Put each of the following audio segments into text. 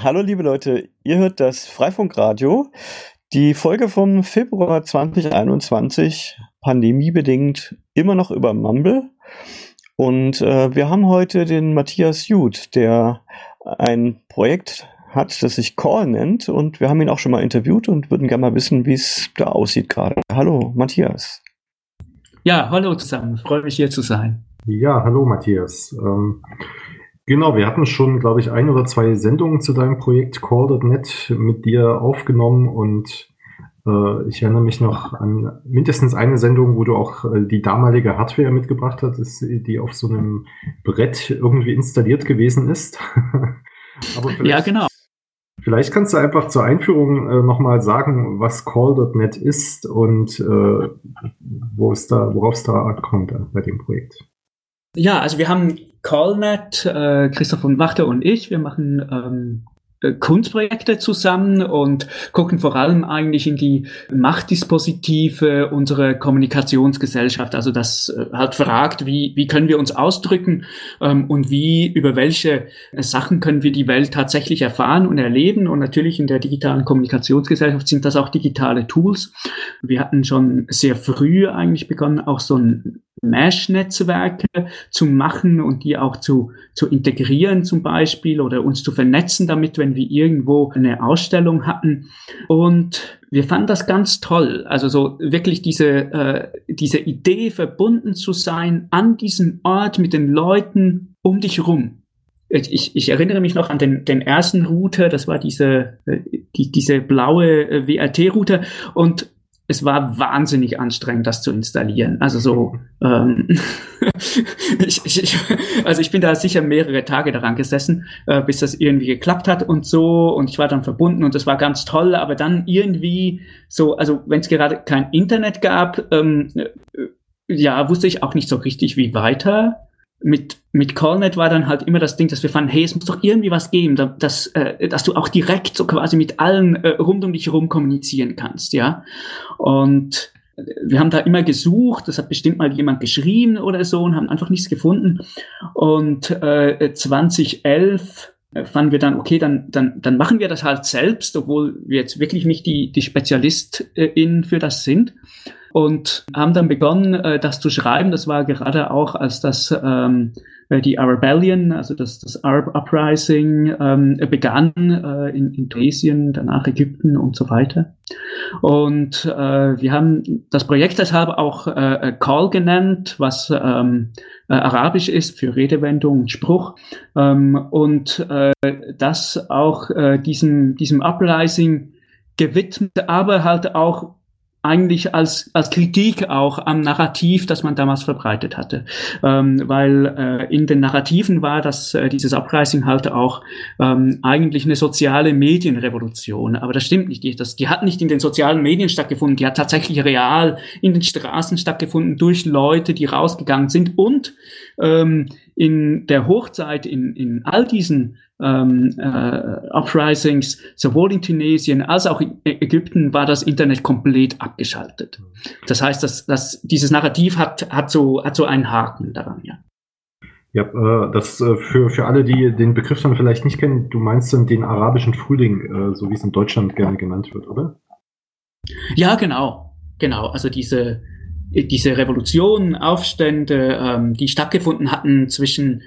Hallo liebe Leute, ihr hört das Freifunkradio, die Folge vom Februar 2021, pandemiebedingt immer noch über Mumble. Und äh, wir haben heute den Matthias Jud, der ein Projekt hat, das sich Call nennt. Und wir haben ihn auch schon mal interviewt und würden gerne mal wissen, wie es da aussieht gerade. Hallo Matthias. Ja, hallo zusammen. Freue mich hier zu sein. Ja, hallo Matthias. Ähm Genau, wir hatten schon, glaube ich, ein oder zwei Sendungen zu deinem Projekt Call.net mit dir aufgenommen und äh, ich erinnere mich noch an mindestens eine Sendung, wo du auch äh, die damalige Hardware mitgebracht hast, die auf so einem Brett irgendwie installiert gewesen ist. ja, genau. Vielleicht kannst du einfach zur Einführung äh, nochmal sagen, was Call.net ist und äh, wo es da, worauf es da ankommt äh, bei dem Projekt. Ja, also wir haben CallNet, äh, Christoph und Wachter und ich, wir machen ähm, äh, Kunstprojekte zusammen und gucken vor allem eigentlich in die Machtdispositive unserer Kommunikationsgesellschaft. Also das äh, halt fragt, wie, wie können wir uns ausdrücken ähm, und wie, über welche Sachen können wir die Welt tatsächlich erfahren und erleben. Und natürlich in der digitalen Kommunikationsgesellschaft sind das auch digitale Tools. Wir hatten schon sehr früh eigentlich begonnen, auch so ein Mesh-Netzwerke zu machen und die auch zu, zu integrieren zum Beispiel oder uns zu vernetzen damit, wenn wir irgendwo eine Ausstellung hatten. Und wir fanden das ganz toll. Also so wirklich diese, äh, diese Idee, verbunden zu sein an diesem Ort mit den Leuten um dich rum. Ich, ich erinnere mich noch an den, den ersten Router, das war diese, äh, die, diese blaue äh, WRT-Router und es war wahnsinnig anstrengend, das zu installieren. Also so, ähm, ich, ich, also ich bin da sicher mehrere Tage daran gesessen, äh, bis das irgendwie geklappt hat und so. Und ich war dann verbunden und das war ganz toll. Aber dann irgendwie so, also wenn es gerade kein Internet gab, ähm, äh, ja, wusste ich auch nicht so richtig, wie weiter mit, mit Callnet war dann halt immer das Ding, dass wir fanden, hey, es muss doch irgendwie was geben, dass, äh, dass du auch direkt so quasi mit allen äh, rund um dich herum kommunizieren kannst, ja. Und wir haben da immer gesucht, das hat bestimmt mal jemand geschrieben oder so und haben einfach nichts gefunden. Und äh, 2011 äh, fanden wir dann, okay, dann, dann, dann machen wir das halt selbst, obwohl wir jetzt wirklich nicht die, die SpezialistInnen für das sind und haben dann begonnen, äh, das zu schreiben. Das war gerade auch, als das ähm, äh, die Arabellion, also das, das Arab Uprising ähm, begann äh, in, in Tunesien, danach Ägypten und so weiter. Und äh, wir haben das Projekt deshalb auch äh, Call genannt, was ähm, äh, arabisch ist für Redewendung und Spruch. Ähm, und äh, das auch äh, diesem, diesem Uprising gewidmet, aber halt auch eigentlich als, als Kritik auch am Narrativ, das man damals verbreitet hatte. Ähm, weil äh, in den Narrativen war dass äh, dieses Uprising halt auch ähm, eigentlich eine soziale Medienrevolution. Aber das stimmt nicht. Die, das, die hat nicht in den sozialen Medien stattgefunden, die hat tatsächlich real in den Straßen stattgefunden durch Leute, die rausgegangen sind und ähm, in der Hochzeit in, in all diesen ähm, äh, Uprisings, sowohl in Tunesien als auch in Ägypten, war das Internet komplett abgeschaltet. Das heißt, dass, dass dieses Narrativ hat, hat, so, hat so einen Haken daran, ja. Ja, äh, das äh, für, für alle, die den Begriff dann vielleicht nicht kennen, du meinst dann den arabischen Frühling, äh, so wie es in Deutschland gerne genannt wird, oder? Ja, genau. Genau. Also diese, diese Revolutionen, Aufstände, ähm, die stattgefunden hatten zwischen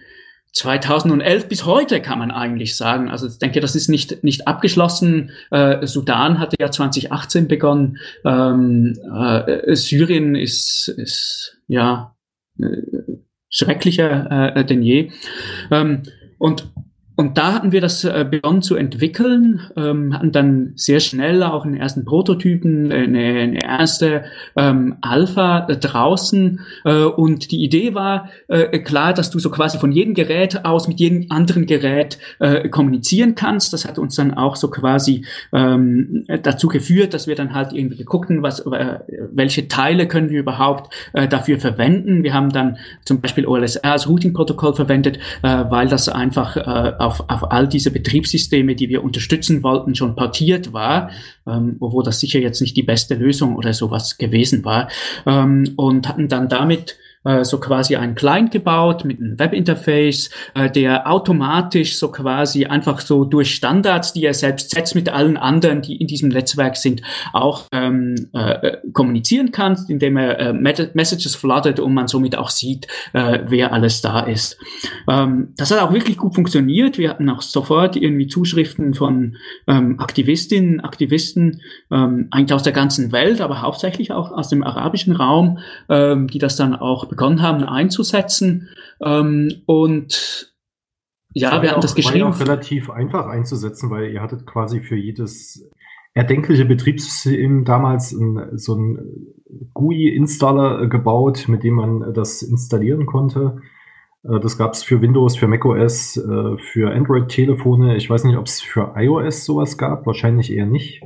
2011 bis heute kann man eigentlich sagen. Also ich denke, das ist nicht, nicht abgeschlossen. Äh, Sudan hatte ja 2018 begonnen. Ähm, äh, Syrien ist, ist ja äh, schrecklicher äh, denn je. Ähm, und und da hatten wir das äh, begonnen zu entwickeln, ähm, hatten dann sehr schnell auch einen ersten Prototypen, eine, eine erste ähm, Alpha äh, draußen. Äh, und die Idee war äh, klar, dass du so quasi von jedem Gerät aus mit jedem anderen Gerät äh, kommunizieren kannst. Das hat uns dann auch so quasi ähm, dazu geführt, dass wir dann halt irgendwie geguckt was, äh, welche Teile können wir überhaupt äh, dafür verwenden. Wir haben dann zum Beispiel OLSR als Routing-Protokoll verwendet, äh, weil das einfach äh, auf, auf all diese Betriebssysteme, die wir unterstützen wollten, schon portiert war, ähm, obwohl das sicher jetzt nicht die beste Lösung oder sowas gewesen war, ähm, und hatten dann damit äh, so quasi einen Client gebaut mit einem Webinterface, äh, der automatisch so quasi einfach so durch Standards, die er selbst setzt mit allen anderen, die in diesem Netzwerk sind, auch ähm, äh, kommunizieren kann, indem er äh, Messages flooded und man somit auch sieht, äh, wer alles da ist. Ähm, das hat auch wirklich gut funktioniert. Wir hatten auch sofort irgendwie Zuschriften von ähm, Aktivistinnen, Aktivisten, ähm, eigentlich aus der ganzen Welt, aber hauptsächlich auch aus dem arabischen Raum, ähm, die das dann auch begonnen haben einzusetzen. Ähm, und ja, das wir hatten das geschrieben. War ja auch relativ einfach einzusetzen, weil ihr hattet quasi für jedes erdenkliche Betriebssystem damals ein, so ein GUI-Installer gebaut, mit dem man das installieren konnte. Äh, das gab es für Windows, für macOS, äh, für Android-Telefone. Ich weiß nicht, ob es für iOS sowas gab. Wahrscheinlich eher nicht.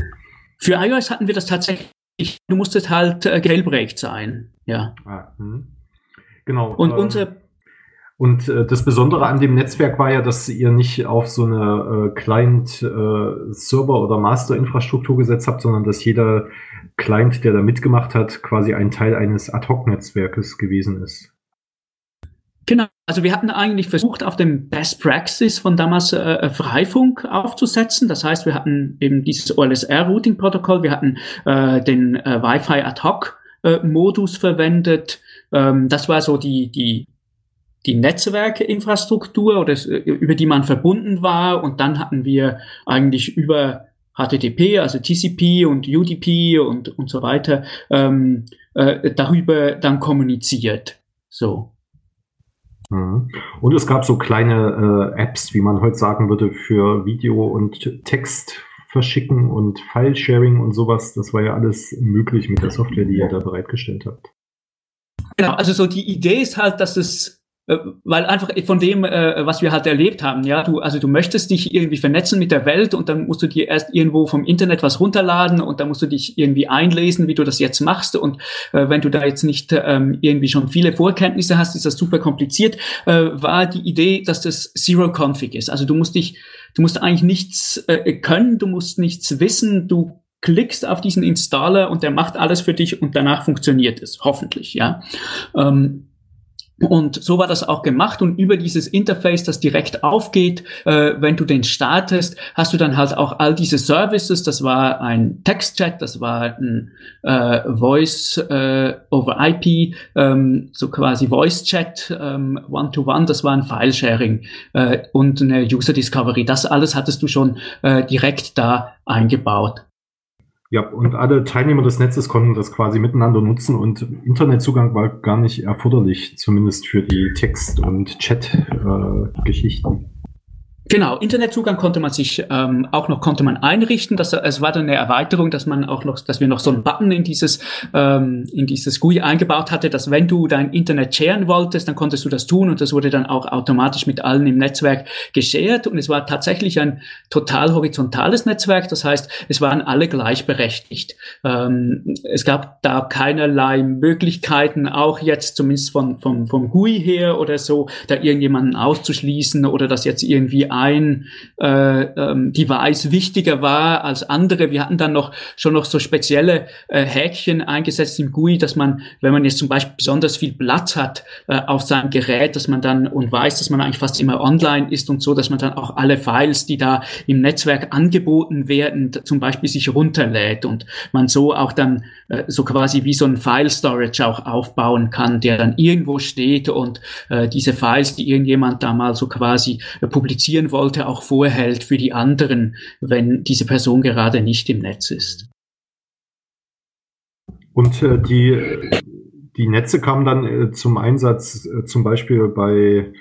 Für iOS hatten wir das tatsächlich. Du musstest halt äh, jailbreakt sein. Ja. Ah, hm. Genau. Und ähm, unser und äh, das Besondere an dem Netzwerk war ja, dass ihr nicht auf so eine äh, Client-Server- äh, oder Master-Infrastruktur gesetzt habt, sondern dass jeder Client, der da mitgemacht hat, quasi ein Teil eines Ad-Hoc-Netzwerkes gewesen ist. Genau, also wir hatten eigentlich versucht, auf dem Best Practice von damals äh, äh Freifunk aufzusetzen. Das heißt, wir hatten eben dieses OLSR-Routing-Protokoll, wir hatten äh, den äh, Wi-Fi Ad-Hoc-Modus äh, verwendet. Ähm, das war so die, die, die Netzwerkinfrastruktur oder äh, über die man verbunden war. Und dann hatten wir eigentlich über HTTP, also TCP und UDP und, und so weiter, ähm, äh, darüber dann kommuniziert. So. Mhm. Und es gab so kleine äh, Apps, wie man heute sagen würde, für Video und Text verschicken und File-Sharing und sowas. Das war ja alles möglich mit der Software, die ihr da bereitgestellt habt. Genau, also so die Idee ist halt, dass es äh, weil einfach von dem, äh, was wir halt erlebt haben, ja, du, also du möchtest dich irgendwie vernetzen mit der Welt und dann musst du dir erst irgendwo vom Internet was runterladen und dann musst du dich irgendwie einlesen, wie du das jetzt machst. Und äh, wenn du da jetzt nicht ähm, irgendwie schon viele Vorkenntnisse hast, ist das super kompliziert, äh, war die Idee, dass das Zero Config ist. Also du musst dich, du musst eigentlich nichts äh, können, du musst nichts wissen, du klickst auf diesen Installer und der macht alles für dich und danach funktioniert es, hoffentlich, ja. Ähm, und so war das auch gemacht und über dieses Interface, das direkt aufgeht, äh, wenn du den startest, hast du dann halt auch all diese Services. Das war ein Textchat, das war ein äh, Voice äh, over IP, ähm, so quasi Voice Chat ähm, One-to-One, das war ein File-Sharing äh, und eine User Discovery. Das alles hattest du schon äh, direkt da eingebaut. Ja, und alle Teilnehmer des Netzes konnten das quasi miteinander nutzen und Internetzugang war gar nicht erforderlich, zumindest für die Text- und Chat-Geschichten. Genau, Internetzugang konnte man sich ähm, auch noch konnte man einrichten. Das, es war dann eine Erweiterung, dass man auch noch, dass wir noch so einen Button in dieses ähm, in dieses GUI eingebaut hatte, dass wenn du dein Internet sharen wolltest, dann konntest du das tun und das wurde dann auch automatisch mit allen im Netzwerk geshared und es war tatsächlich ein total horizontales Netzwerk. Das heißt, es waren alle gleichberechtigt. Ähm, es gab da keinerlei Möglichkeiten, auch jetzt zumindest von vom vom GUI her oder so, da irgendjemanden auszuschließen oder das jetzt irgendwie ein äh, ähm, Device wichtiger war als andere. Wir hatten dann noch schon noch so spezielle äh, Häkchen eingesetzt im GUI, dass man, wenn man jetzt zum Beispiel besonders viel Platz hat äh, auf seinem Gerät, dass man dann und weiß, dass man eigentlich fast immer online ist und so, dass man dann auch alle Files, die da im Netzwerk angeboten werden, zum Beispiel sich runterlädt und man so auch dann äh, so quasi wie so ein File Storage auch aufbauen kann, der dann irgendwo steht und äh, diese Files, die irgendjemand da mal so quasi äh, publizieren kommunizieren wollte, auch vorhält für die anderen, wenn diese Person gerade nicht im Netz ist. Und äh, die, die Netze kamen dann äh, zum Einsatz äh, zum Beispiel bei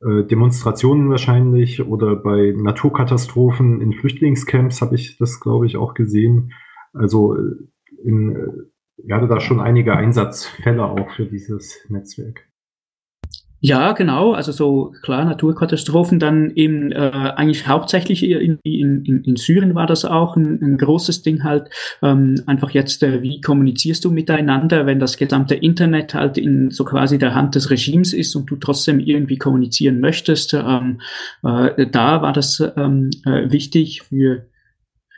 äh, Demonstrationen wahrscheinlich oder bei Naturkatastrophen in Flüchtlingscamps habe ich das, glaube ich, auch gesehen. Also äh, in, äh, ihr hattet da schon einige Einsatzfälle auch für dieses Netzwerk. Ja, genau. Also so klar, Naturkatastrophen dann eben äh, eigentlich hauptsächlich in, in, in, Syrien war das auch ein, ein großes Ding halt. Ähm, einfach jetzt, äh, wie kommunizierst du miteinander, wenn das gesamte Internet halt in so quasi der Hand des Regimes ist und du trotzdem irgendwie kommunizieren möchtest. Ähm, äh, da war das ähm, äh, wichtig für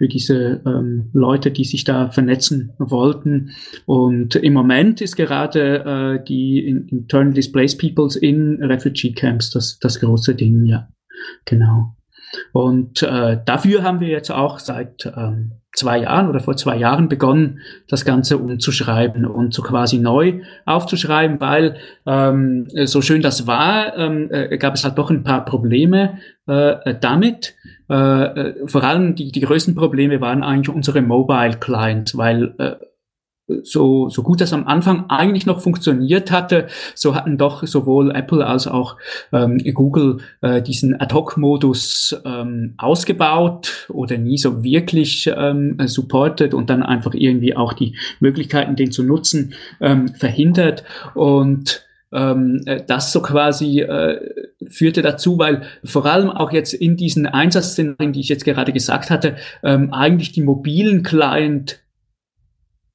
für diese ähm, Leute, die sich da vernetzen wollten. Und im Moment ist gerade äh, die Internal Displaced Peoples in Refugee Camps das, das große Ding, ja. Genau. Und äh, dafür haben wir jetzt auch seit ähm, zwei Jahren oder vor zwei Jahren begonnen, das Ganze umzuschreiben und so quasi neu aufzuschreiben, weil ähm, so schön das war, ähm, äh, gab es halt doch ein paar Probleme äh, damit. Äh, äh vor allem die, die größten Probleme waren eigentlich unsere Mobile Clients, weil äh, so, so gut das am Anfang eigentlich noch funktioniert hatte, so hatten doch sowohl Apple als auch ähm, Google äh, diesen Ad-Hoc-Modus ähm, ausgebaut oder nie so wirklich ähm, supportet und dann einfach irgendwie auch die Möglichkeiten, den zu nutzen, ähm, verhindert. Und ähm, äh, das so quasi äh, führte dazu, weil vor allem auch jetzt in diesen Einsatzszenarien, die ich jetzt gerade gesagt hatte, ähm, eigentlich die mobilen Client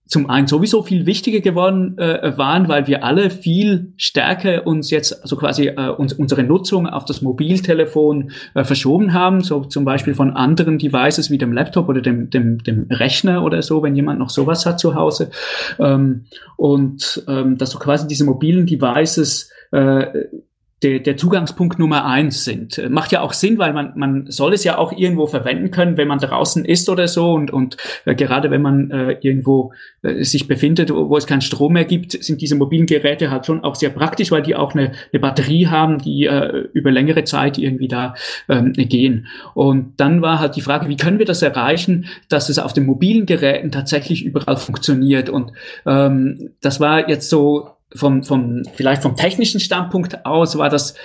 zum einen sowieso viel wichtiger geworden äh, waren, weil wir alle viel stärker uns jetzt so also quasi äh, uns, unsere Nutzung auf das Mobiltelefon äh, verschoben haben, so zum Beispiel von anderen Devices wie dem Laptop oder dem, dem, dem Rechner oder so, wenn jemand noch sowas hat zu Hause. Ähm, und ähm, dass so quasi diese mobilen Devices äh, der, der Zugangspunkt Nummer eins sind. Äh, macht ja auch Sinn, weil man, man soll es ja auch irgendwo verwenden können, wenn man draußen ist oder so. Und, und äh, gerade wenn man äh, irgendwo äh, sich befindet, wo, wo es keinen Strom mehr gibt, sind diese mobilen Geräte halt schon auch sehr praktisch, weil die auch eine, eine Batterie haben, die äh, über längere Zeit irgendwie da ähm, gehen. Und dann war halt die Frage, wie können wir das erreichen, dass es auf den mobilen Geräten tatsächlich überall funktioniert. Und ähm, das war jetzt so vom, vom, vielleicht vom technischen Standpunkt aus war das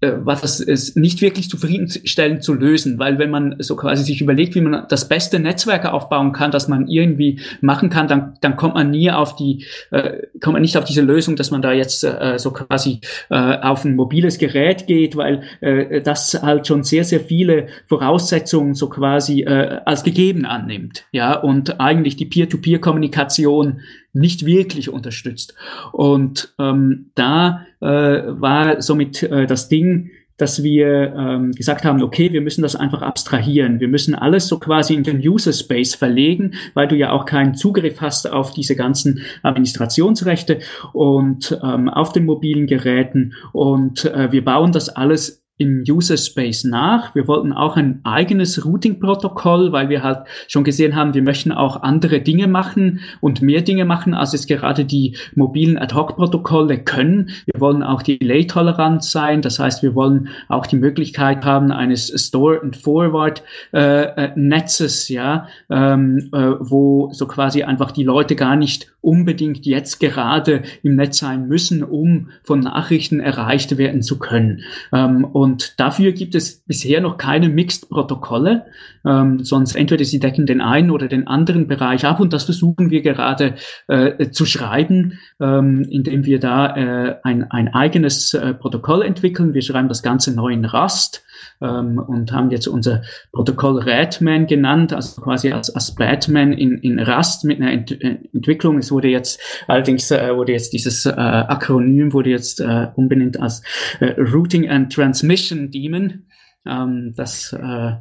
äh, war das ist nicht wirklich zufriedenstellend zu lösen, weil wenn man so quasi sich überlegt, wie man das beste Netzwerk aufbauen kann, das man irgendwie machen kann, dann, dann kommt man nie auf die, äh, kommt man nicht auf diese Lösung, dass man da jetzt äh, so quasi äh, auf ein mobiles Gerät geht, weil äh, das halt schon sehr, sehr viele Voraussetzungen so quasi äh, als gegeben annimmt, ja, und eigentlich die Peer-to-Peer-Kommunikation nicht wirklich unterstützt. Und ähm, da äh, war somit äh, das Ding, dass wir ähm, gesagt haben, okay, wir müssen das einfach abstrahieren. Wir müssen alles so quasi in den User Space verlegen, weil du ja auch keinen Zugriff hast auf diese ganzen Administrationsrechte und ähm, auf den mobilen Geräten. Und äh, wir bauen das alles im User Space nach. Wir wollten auch ein eigenes Routing-Protokoll, weil wir halt schon gesehen haben, wir möchten auch andere Dinge machen und mehr Dinge machen, als es gerade die mobilen Ad-Hoc-Protokolle können. Wir wollen auch delay-tolerant sein. Das heißt, wir wollen auch die Möglichkeit haben eines Store-and-Forward-Netzes, äh, ja, ähm, äh, wo so quasi einfach die Leute gar nicht unbedingt jetzt gerade im Netz sein müssen, um von Nachrichten erreicht werden zu können. Ähm, und dafür gibt es bisher noch keine Mixed-Protokolle, ähm, sonst entweder sie decken den einen oder den anderen Bereich ab und das versuchen wir gerade äh, zu schreiben, ähm, indem wir da äh, ein, ein eigenes äh, Protokoll entwickeln. Wir schreiben das Ganze neu in Rust ähm, und haben jetzt unser Protokoll Ratman genannt, also quasi als, als Batman in, in Rust mit einer Ent äh, Entwicklung. Es wurde jetzt allerdings äh, wurde jetzt dieses äh, Akronym wurde jetzt äh, umbenannt als äh, Routing and Transmission Daemon. Ähm, das äh,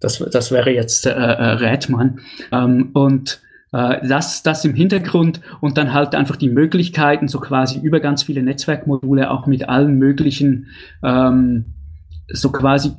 das, das wäre jetzt äh, äh, Rätmann. Ähm, und äh, das, das im Hintergrund und dann halt einfach die Möglichkeiten, so quasi über ganz viele Netzwerkmodule auch mit allen möglichen ähm, so quasi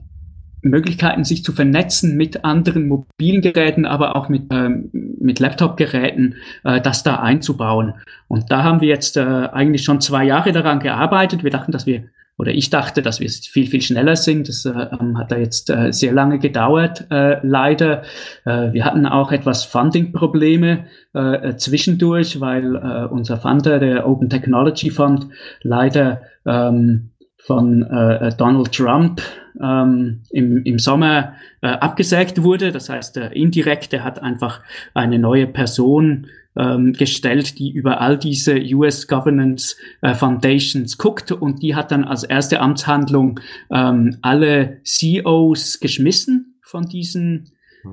Möglichkeiten, sich zu vernetzen mit anderen mobilen Geräten, aber auch mit, ähm, mit Laptop-Geräten, äh, das da einzubauen. Und da haben wir jetzt äh, eigentlich schon zwei Jahre daran gearbeitet. Wir dachten, dass wir, oder ich dachte, dass wir viel, viel schneller sind. Das äh, ähm, hat da jetzt äh, sehr lange gedauert, äh, leider. Äh, wir hatten auch etwas Funding-Probleme äh, zwischendurch, weil äh, unser Funder, der Open Technology Fund, leider ähm, von äh, Donald Trump ähm, im, im Sommer äh, abgesägt wurde. Das heißt, der Indirekte hat einfach eine neue Person ähm, gestellt, die über all diese US Governance äh, Foundations guckt und die hat dann als erste Amtshandlung ähm, alle CEOs geschmissen von diesen.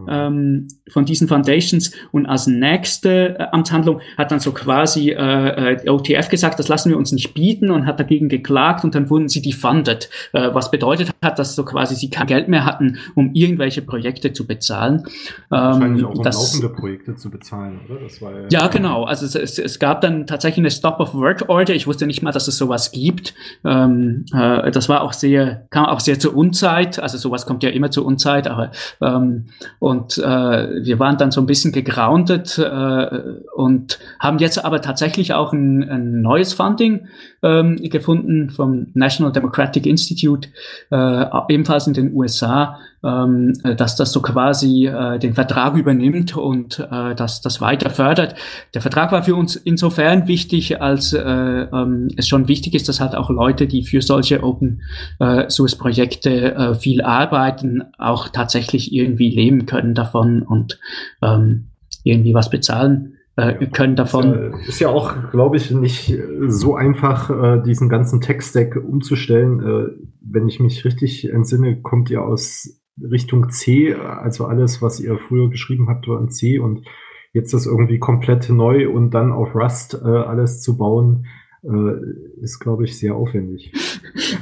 Ähm, von diesen Foundations. Und als nächste äh, Amtshandlung hat dann so quasi äh, äh OTF gesagt, das lassen wir uns nicht bieten und hat dagegen geklagt und dann wurden sie defunded, äh, was bedeutet hat, dass so quasi sie kein Geld mehr hatten, um irgendwelche Projekte zu bezahlen. Wahrscheinlich ähm, auch um das, laufende Projekte zu bezahlen, oder? Das war ja, ja genau. Also es, es, es gab dann tatsächlich eine Stop-of-Work-Order. Ich wusste nicht mal, dass es sowas gibt. Ähm, äh, das war auch sehr, kam auch sehr zur Unzeit. Also sowas kommt ja immer zur Unzeit, aber ähm, und äh, wir waren dann so ein bisschen gegroundet äh, und haben jetzt aber tatsächlich auch ein, ein neues Funding ähm, gefunden vom National Democratic Institute, äh, ebenfalls in den USA, ähm, dass das so quasi äh, den Vertrag übernimmt und äh, dass das weiter fördert. Der Vertrag war für uns insofern wichtig, als äh, ähm, es schon wichtig ist, dass halt auch Leute, die für solche Open äh, Source Projekte äh, viel arbeiten, auch tatsächlich irgendwie leben können davon und ähm, irgendwie was bezahlen äh, können davon. Ist ja, ist ja auch, glaube ich, nicht so einfach, äh, diesen ganzen Tech-Stack umzustellen. Äh, wenn ich mich richtig entsinne, kommt ihr aus Richtung C, also alles, was ihr früher geschrieben habt, war in C und jetzt das irgendwie komplett neu und dann auf Rust äh, alles zu bauen, äh, ist, glaube ich, sehr aufwendig.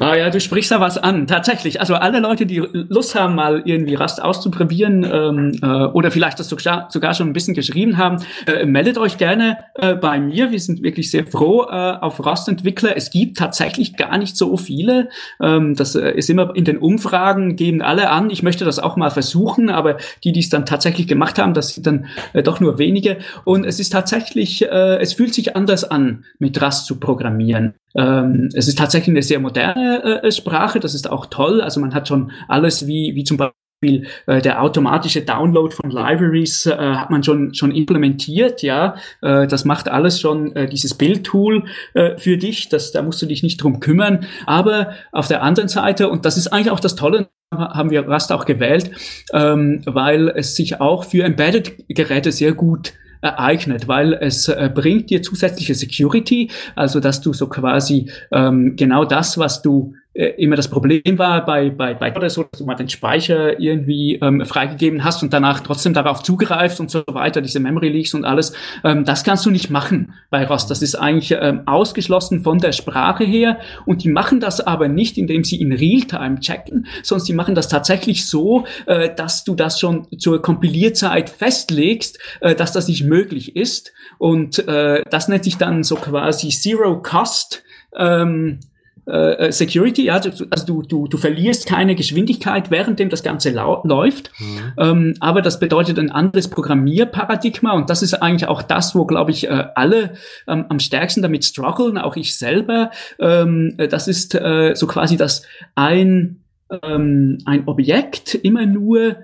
Ah ja, du sprichst da was an. Tatsächlich. Also alle Leute, die Lust haben, mal irgendwie Rust auszuprobieren ähm, äh, oder vielleicht das sogar, schon ein bisschen geschrieben haben, äh, meldet euch gerne äh, bei mir. Wir sind wirklich sehr froh äh, auf Rust-Entwickler. Es gibt tatsächlich gar nicht so viele. Ähm, das äh, ist immer in den Umfragen, geben alle an, ich möchte das auch mal versuchen, aber die, die es dann tatsächlich gemacht haben, das sind dann äh, doch nur wenige. Und es ist tatsächlich, äh, es fühlt sich anders an, mit Rust zu programmieren. Ähm, es ist tatsächlich eine sehr moderne äh, Sprache, das ist auch toll. Also man hat schon alles wie, wie zum Beispiel äh, der automatische Download von Libraries äh, hat man schon schon implementiert, ja. Äh, das macht alles schon äh, dieses Bildtool äh, für dich. Das, da musst du dich nicht drum kümmern. Aber auf der anderen Seite und das ist eigentlich auch das Tolle haben wir Rust auch gewählt, ähm, weil es sich auch für Embedded-Geräte sehr gut ereignet, weil es äh, bringt dir zusätzliche Security, also dass du so quasi ähm, genau das, was du immer das Problem war bei, bei, bei oder so, dass du mal den Speicher irgendwie ähm, freigegeben hast und danach trotzdem darauf zugreifst und so weiter, diese Memory Leaks und alles, ähm, das kannst du nicht machen bei Rust. Das ist eigentlich ähm, ausgeschlossen von der Sprache her. Und die machen das aber nicht, indem sie in Realtime checken, sondern sie machen das tatsächlich so, äh, dass du das schon zur Kompilierzeit festlegst, äh, dass das nicht möglich ist. Und äh, das nennt sich dann so quasi Zero Cost ähm, äh, äh, Security, ja, also du, du, du verlierst keine Geschwindigkeit, währenddem das Ganze läuft. Mhm. Ähm, aber das bedeutet ein anderes Programmierparadigma und das ist eigentlich auch das, wo, glaube ich, äh, alle ähm, am stärksten damit strugglen, auch ich selber. Ähm, äh, das ist äh, so quasi, dass ein, ähm, ein Objekt immer nur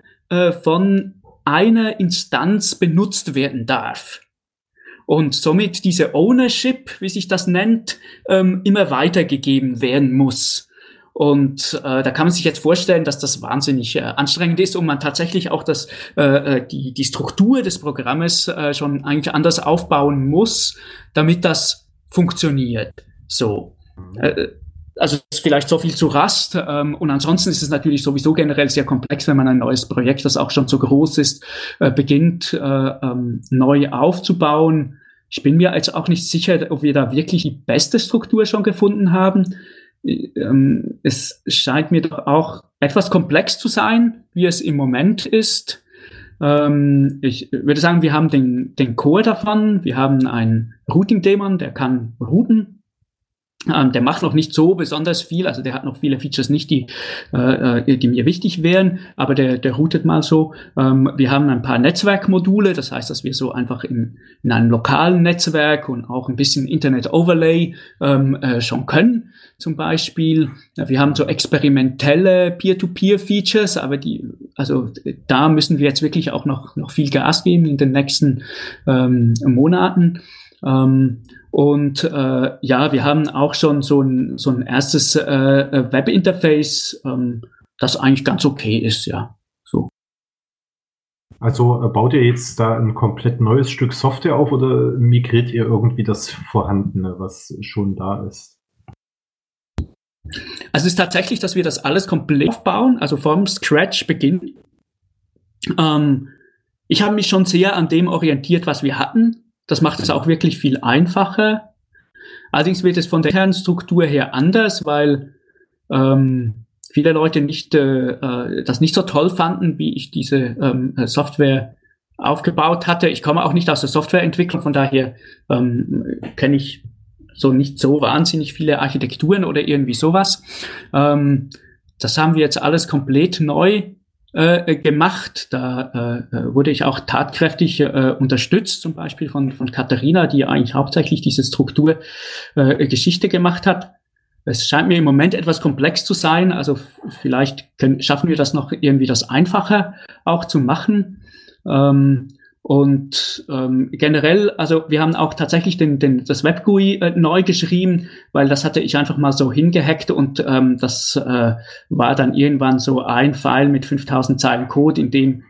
von einer Instanz benutzt werden darf und somit diese Ownership, wie sich das nennt, ähm, immer weitergegeben werden muss. Und äh, da kann man sich jetzt vorstellen, dass das wahnsinnig äh, anstrengend ist und man tatsächlich auch das, äh, äh die, die Struktur des Programmes äh, schon eigentlich anders aufbauen muss, damit das funktioniert. So. Äh, also vielleicht so viel zu Rast. Ähm, und ansonsten ist es natürlich sowieso generell sehr komplex, wenn man ein neues Projekt, das auch schon so groß ist, äh, beginnt äh, ähm, neu aufzubauen. Ich bin mir jetzt auch nicht sicher, ob wir da wirklich die beste Struktur schon gefunden haben. Ähm, es scheint mir doch auch etwas komplex zu sein, wie es im Moment ist. Ich würde sagen, wir haben den, den Core davon. Wir haben einen Routing-Daemon, der kann routen der macht noch nicht so besonders viel, also der hat noch viele Features nicht, die, äh, äh, die mir wichtig wären, aber der, der routet mal so. Ähm, wir haben ein paar Netzwerkmodule, das heißt, dass wir so einfach in, in einem lokalen Netzwerk und auch ein bisschen Internet-Overlay ähm, äh, schon können, zum Beispiel. Wir haben so experimentelle Peer-to-Peer-Features, aber die, also da müssen wir jetzt wirklich auch noch, noch viel Gas geben in den nächsten ähm, Monaten. Ähm, und äh, ja, wir haben auch schon so ein, so ein erstes äh, Webinterface, ähm, das eigentlich ganz okay ist, ja. So. Also äh, baut ihr jetzt da ein komplett neues Stück Software auf oder migriert ihr irgendwie das Vorhandene, was schon da ist? Also es ist tatsächlich, dass wir das alles komplett aufbauen, also vom Scratch beginnen Ähm, ich habe mich schon sehr an dem orientiert, was wir hatten. Das macht es auch wirklich viel einfacher. Allerdings wird es von der Kernstruktur her anders, weil ähm, viele Leute nicht äh, äh, das nicht so toll fanden, wie ich diese ähm, Software aufgebaut hatte. Ich komme auch nicht aus der Softwareentwicklung, von daher ähm, kenne ich so nicht so wahnsinnig viele Architekturen oder irgendwie sowas. Ähm, das haben wir jetzt alles komplett neu äh, gemacht. Da äh, äh, wurde ich auch tatkräftig äh, unterstützt, zum Beispiel von, von Katharina, die eigentlich hauptsächlich diese Strukturgeschichte äh, gemacht hat. Es scheint mir im Moment etwas komplex zu sein, also vielleicht können, schaffen wir das noch irgendwie das einfacher auch zu machen. Ähm, und ähm, generell, also wir haben auch tatsächlich den, den, das WebGUI äh, neu geschrieben, weil das hatte ich einfach mal so hingehackt und ähm, das äh, war dann irgendwann so ein File mit 5000 Zeilen Code, in dem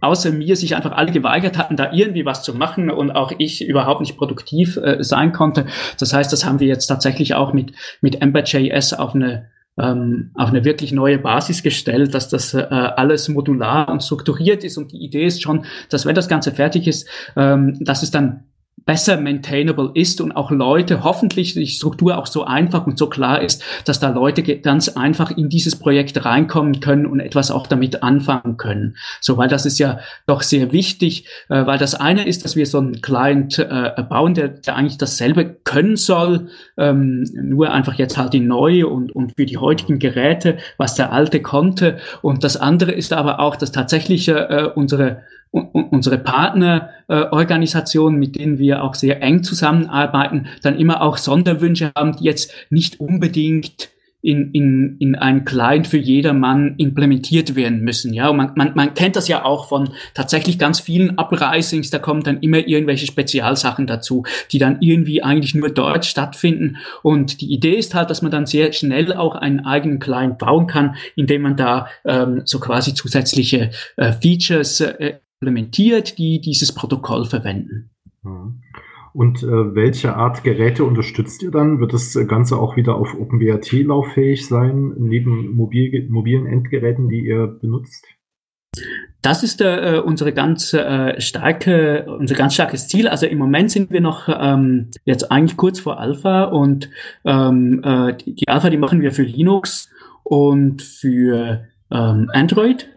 außer mir sich einfach alle geweigert hatten, da irgendwie was zu machen und auch ich überhaupt nicht produktiv äh, sein konnte. Das heißt, das haben wir jetzt tatsächlich auch mit, mit Ember.js auf eine ähm, auf eine wirklich neue Basis gestellt, dass das äh, alles modular und strukturiert ist. Und die Idee ist schon, dass wenn das Ganze fertig ist, ähm, dass es dann besser maintainable ist und auch Leute, hoffentlich die Struktur auch so einfach und so klar ist, dass da Leute ganz einfach in dieses Projekt reinkommen können und etwas auch damit anfangen können. So, weil das ist ja doch sehr wichtig, äh, weil das eine ist, dass wir so einen Client äh, bauen, der, der eigentlich dasselbe können soll, ähm, nur einfach jetzt halt in neu und, und für die heutigen Geräte, was der alte konnte. Und das andere ist aber auch, dass tatsächlich äh, unsere unsere Partnerorganisationen, mit denen wir auch sehr eng zusammenarbeiten, dann immer auch Sonderwünsche haben, die jetzt nicht unbedingt in, in, in ein Client für jedermann implementiert werden müssen. Ja, man, man, man kennt das ja auch von tatsächlich ganz vielen Uprisings, da kommen dann immer irgendwelche Spezialsachen dazu, die dann irgendwie eigentlich nur dort stattfinden. Und die Idee ist halt, dass man dann sehr schnell auch einen eigenen Client bauen kann, indem man da ähm, so quasi zusätzliche äh, Features äh, implementiert, die dieses Protokoll verwenden. Und äh, welche Art Geräte unterstützt ihr dann? Wird das Ganze auch wieder auf OpenWrt lauffähig sein, neben mobil, mobilen Endgeräten, die ihr benutzt? Das ist äh, unsere ganz äh, starke, unser ganz starkes Ziel. Also im Moment sind wir noch ähm, jetzt eigentlich kurz vor Alpha und ähm, äh, die Alpha, die machen wir für Linux und für ähm, Android.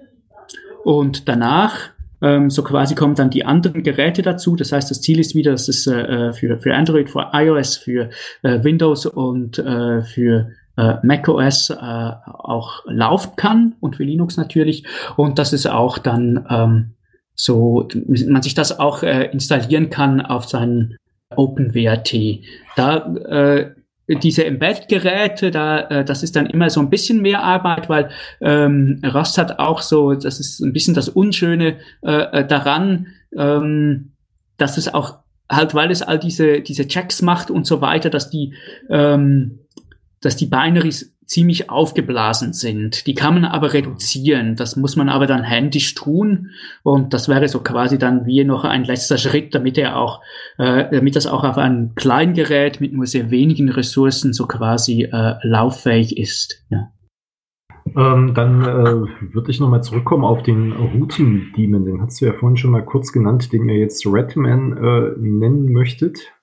Und danach ähm, so quasi kommen dann die anderen Geräte dazu. Das heißt, das Ziel ist wieder, dass es äh, für, für Android, für iOS, für äh, Windows und äh, für äh, macOS äh, auch laufen kann und für Linux natürlich. Und dass es auch dann ähm, so, man sich das auch äh, installieren kann auf seinen OpenWrt. Da äh, diese Embed-Geräte, da, äh, das ist dann immer so ein bisschen mehr Arbeit, weil ähm, Rust hat auch so, das ist ein bisschen das Unschöne äh, äh, daran, ähm, dass es auch halt, weil es all diese, diese Checks macht und so weiter, dass die, ähm, dass die Binaries ziemlich aufgeblasen sind. Die kann man aber reduzieren. Das muss man aber dann händisch tun. Und das wäre so quasi dann wie noch ein letzter Schritt, damit er auch, äh, damit das auch auf einem Kleingerät mit nur sehr wenigen Ressourcen so quasi äh, lauffähig ist. Ja. Ähm, dann äh, würde ich nochmal zurückkommen auf den Routing-Demon. Den hast du ja vorhin schon mal kurz genannt, den ihr jetzt Redman äh, nennen möchtet.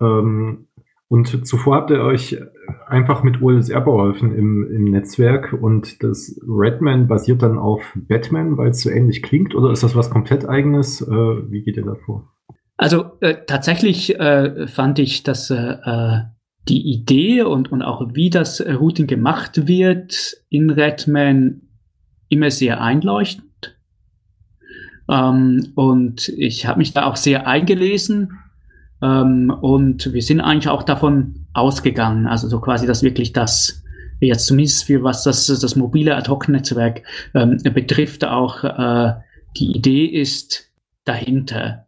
Ähm, und zuvor habt ihr euch einfach mit OLSR beholfen im, im Netzwerk und das Redman basiert dann auf Batman, weil es so ähnlich klingt oder ist das was komplett eigenes? Äh, wie geht ihr da vor? Also äh, tatsächlich äh, fand ich, dass äh, äh die Idee und, und auch wie das Routing gemacht wird in Redman immer sehr einleuchtend. Ähm, und ich habe mich da auch sehr eingelesen ähm, und wir sind eigentlich auch davon ausgegangen, also so quasi, dass wirklich das jetzt zumindest für was das, das mobile Ad-Hoc-Netzwerk ähm, betrifft, auch äh, die Idee ist dahinter.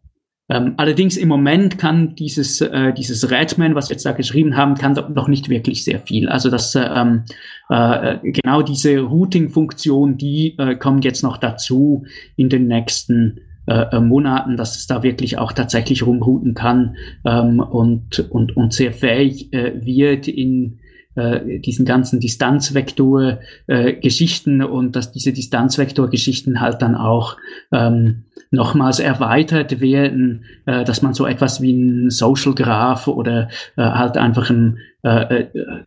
Ähm, allerdings im Moment kann dieses, äh, dieses Redman, was wir jetzt da geschrieben haben, kann noch nicht wirklich sehr viel. Also das, ähm, äh, genau diese Routing-Funktion, die äh, kommt jetzt noch dazu in den nächsten äh, äh, Monaten, dass es da wirklich auch tatsächlich rumrouten kann ähm, und, und, und sehr fähig äh, wird in äh, diesen ganzen Distanzvektor-Geschichten äh, und dass diese Distanzvektor-Geschichten halt dann auch ähm, nochmals erweitert werden, äh, dass man so etwas wie ein Social Graph oder äh, halt einfach ein äh,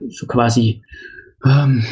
so quasi ähm,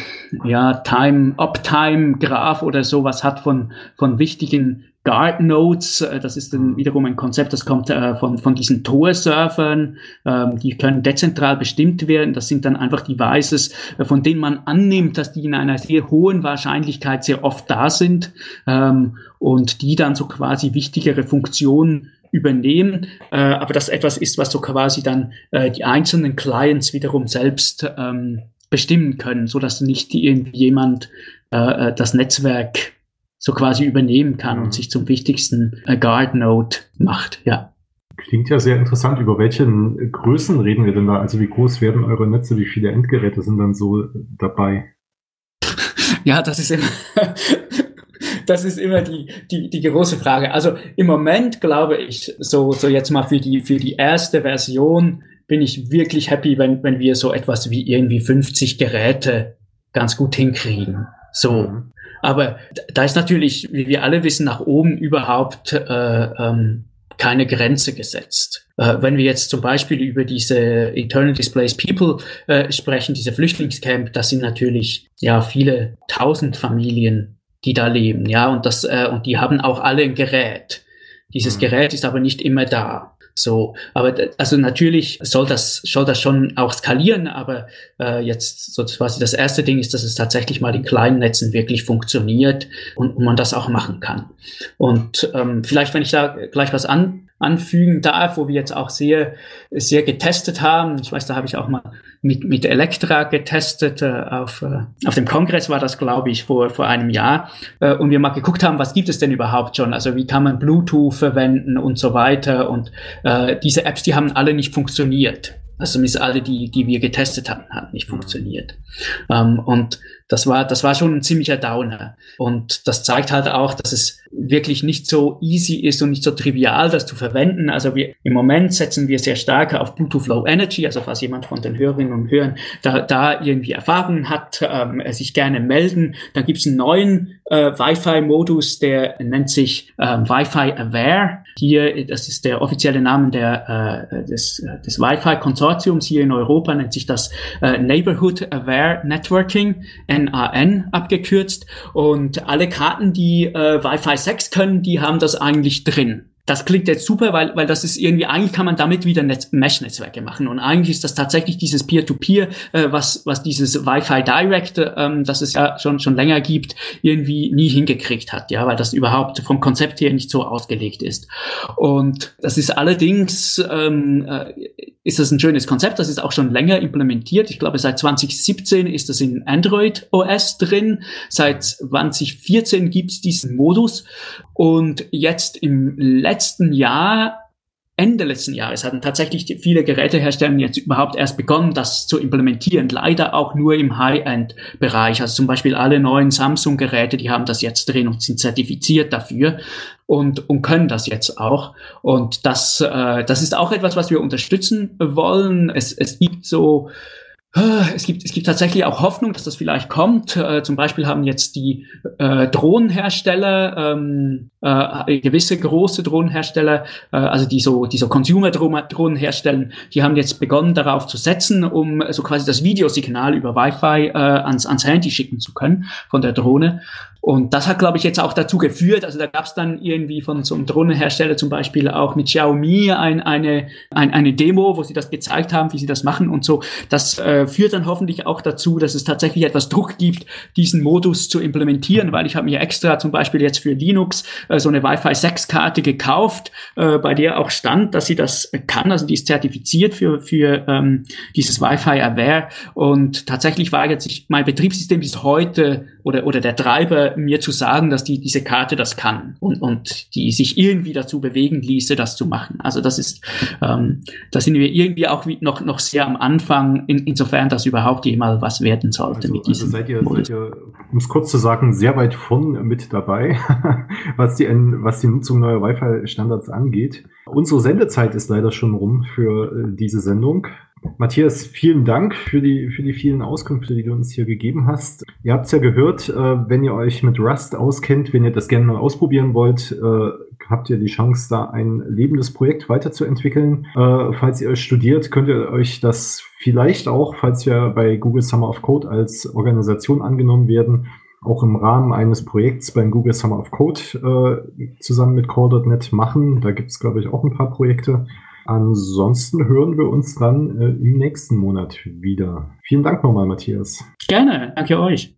ja, Time, Uptime Graph oder sowas hat von, von wichtigen Guard Nodes. Äh, das ist dann wiederum ein Konzept, das kommt äh, von, von diesen Tor-Servern. Ähm, die können dezentral bestimmt werden. Das sind dann einfach Devices, äh, von denen man annimmt, dass die in einer sehr hohen Wahrscheinlichkeit sehr oft da sind ähm, und die dann so quasi wichtigere Funktionen übernehmen, äh, aber das etwas ist, was so quasi dann äh, die einzelnen Clients wiederum selbst ähm, bestimmen können, so dass nicht irgendjemand äh, äh, das Netzwerk so quasi übernehmen kann mhm. und sich zum wichtigsten äh, Guard Node macht. Ja. Klingt ja sehr interessant. Über welche Größen reden wir denn da? Also wie groß werden eure Netze? Wie viele Endgeräte sind dann so dabei? ja, das ist immer, das ist immer die, die, die große Frage. Also im Moment glaube ich, so, so jetzt mal für die, für die erste Version bin ich wirklich happy, wenn, wenn wir so etwas wie irgendwie 50 Geräte ganz gut hinkriegen. So. Aber da ist natürlich, wie wir alle wissen, nach oben überhaupt äh, ähm, keine Grenze gesetzt. Äh, wenn wir jetzt zum Beispiel über diese Internal Displaced People äh, sprechen, diese Flüchtlingscamp, das sind natürlich ja viele tausend Familien, die da leben, ja, und das äh, und die haben auch alle ein Gerät. Dieses mhm. Gerät ist aber nicht immer da. So, aber also natürlich soll das, soll das schon auch skalieren, aber äh, jetzt so quasi das erste Ding ist, dass es tatsächlich mal in kleinen Netzen wirklich funktioniert und, und man das auch machen kann. Und ähm, vielleicht, wenn ich da gleich was an, anfügen darf, wo wir jetzt auch sehr, sehr getestet haben. Ich weiß, da habe ich auch mal mit, mit Elektra getestet. Äh, auf, äh, auf dem Kongress war das, glaube ich, vor, vor einem Jahr. Äh, und wir mal geguckt haben, was gibt es denn überhaupt schon? Also wie kann man Bluetooth verwenden und so weiter. Und äh, diese Apps, die haben alle nicht funktioniert. Also zumindest alle, die, die wir getestet hatten, haben nicht funktioniert. Ähm, und das war, das war schon ein ziemlicher Downer. Und das zeigt halt auch, dass es wirklich nicht so easy ist und nicht so trivial, das zu verwenden. Also wir, im Moment setzen wir sehr stark auf Bluetooth Low Energy. Also falls jemand von den Hörerinnen und Hörern da, da irgendwie Erfahrungen hat, ähm, sich gerne melden. Dann gibt es einen neuen äh, Wi-Fi-Modus, der nennt sich ähm, Wi-Fi Aware. Hier, das ist der offizielle Name der, äh, des, des Wi-Fi-Konsortiums hier in Europa, nennt sich das äh, Neighborhood Aware Networking. NAN abgekürzt. Und alle Karten, die äh, Wi-Fi 6 können, die haben das eigentlich drin. Das klingt jetzt super, weil, weil das ist irgendwie, eigentlich kann man damit wieder Mesh-Netzwerke machen. Und eigentlich ist das tatsächlich dieses Peer-to-Peer, -Peer, äh, was, was dieses Wi-Fi Direct, ähm, das es ja schon, schon länger gibt, irgendwie nie hingekriegt hat, ja, weil das überhaupt vom Konzept her nicht so ausgelegt ist. Und das ist allerdings, ähm, äh, ist das ein schönes Konzept, das ist auch schon länger implementiert. Ich glaube, seit 2017 ist das in Android OS drin. Seit 2014 gibt es diesen Modus. Und jetzt im letzten Jahr Ende letzten Jahres hatten tatsächlich viele Gerätehersteller jetzt überhaupt erst begonnen, das zu implementieren. Leider auch nur im High-End-Bereich. Also zum Beispiel alle neuen Samsung-Geräte, die haben das jetzt drin und sind zertifiziert dafür und, und können das jetzt auch. Und das, äh, das ist auch etwas, was wir unterstützen wollen. Es, es gibt so es gibt, es gibt tatsächlich auch Hoffnung, dass das vielleicht kommt. Äh, zum Beispiel haben jetzt die äh, Drohnenhersteller, ähm, äh, gewisse große Drohnenhersteller, äh, also die so, die so Consumer-Drohnen herstellen, die haben jetzt begonnen darauf zu setzen, um so quasi das Videosignal über Wi-Fi äh, ans, ans Handy schicken zu können von der Drohne. Und das hat, glaube ich, jetzt auch dazu geführt, also da gab es dann irgendwie von so einem Drohnenhersteller zum Beispiel auch mit Xiaomi ein, eine, ein, eine Demo, wo sie das gezeigt haben, wie sie das machen und so. Das äh, führt dann hoffentlich auch dazu, dass es tatsächlich etwas Druck gibt, diesen Modus zu implementieren, weil ich habe mir extra zum Beispiel jetzt für Linux äh, so eine Wi-Fi 6 Karte gekauft, äh, bei der auch stand, dass sie das kann, also die ist zertifiziert für, für ähm, dieses Wi-Fi Aware. Und tatsächlich war jetzt ich, mein Betriebssystem bis heute oder, oder der Treiber mir zu sagen, dass die, diese Karte das kann und, und die sich irgendwie dazu bewegen ließe, das zu machen. Also das ist, ähm, da sind wir irgendwie auch wie noch, noch sehr am Anfang, in, insofern das überhaupt jemals was werden sollte also, mit diesem. Also seid ihr, seid ihr, um es kurz zu sagen, sehr weit von mit dabei, was die, was die Nutzung neuer Wi-Fi-Standards angeht. Unsere Sendezeit ist leider schon rum für äh, diese Sendung. Matthias, vielen Dank für die, für die vielen Auskünfte, die du uns hier gegeben hast. Ihr habt es ja gehört, äh, wenn ihr euch mit Rust auskennt, wenn ihr das gerne mal ausprobieren wollt, äh, habt ihr die Chance, da ein lebendes Projekt weiterzuentwickeln. Äh, falls ihr studiert, könnt ihr euch das vielleicht auch, falls wir bei Google Summer of Code als Organisation angenommen werden, auch im Rahmen eines Projekts beim Google Summer of Code äh, zusammen mit Core.net machen. Da gibt es, glaube ich, auch ein paar Projekte. Ansonsten hören wir uns dann äh, im nächsten Monat wieder. Vielen Dank nochmal, Matthias. Gerne, danke euch.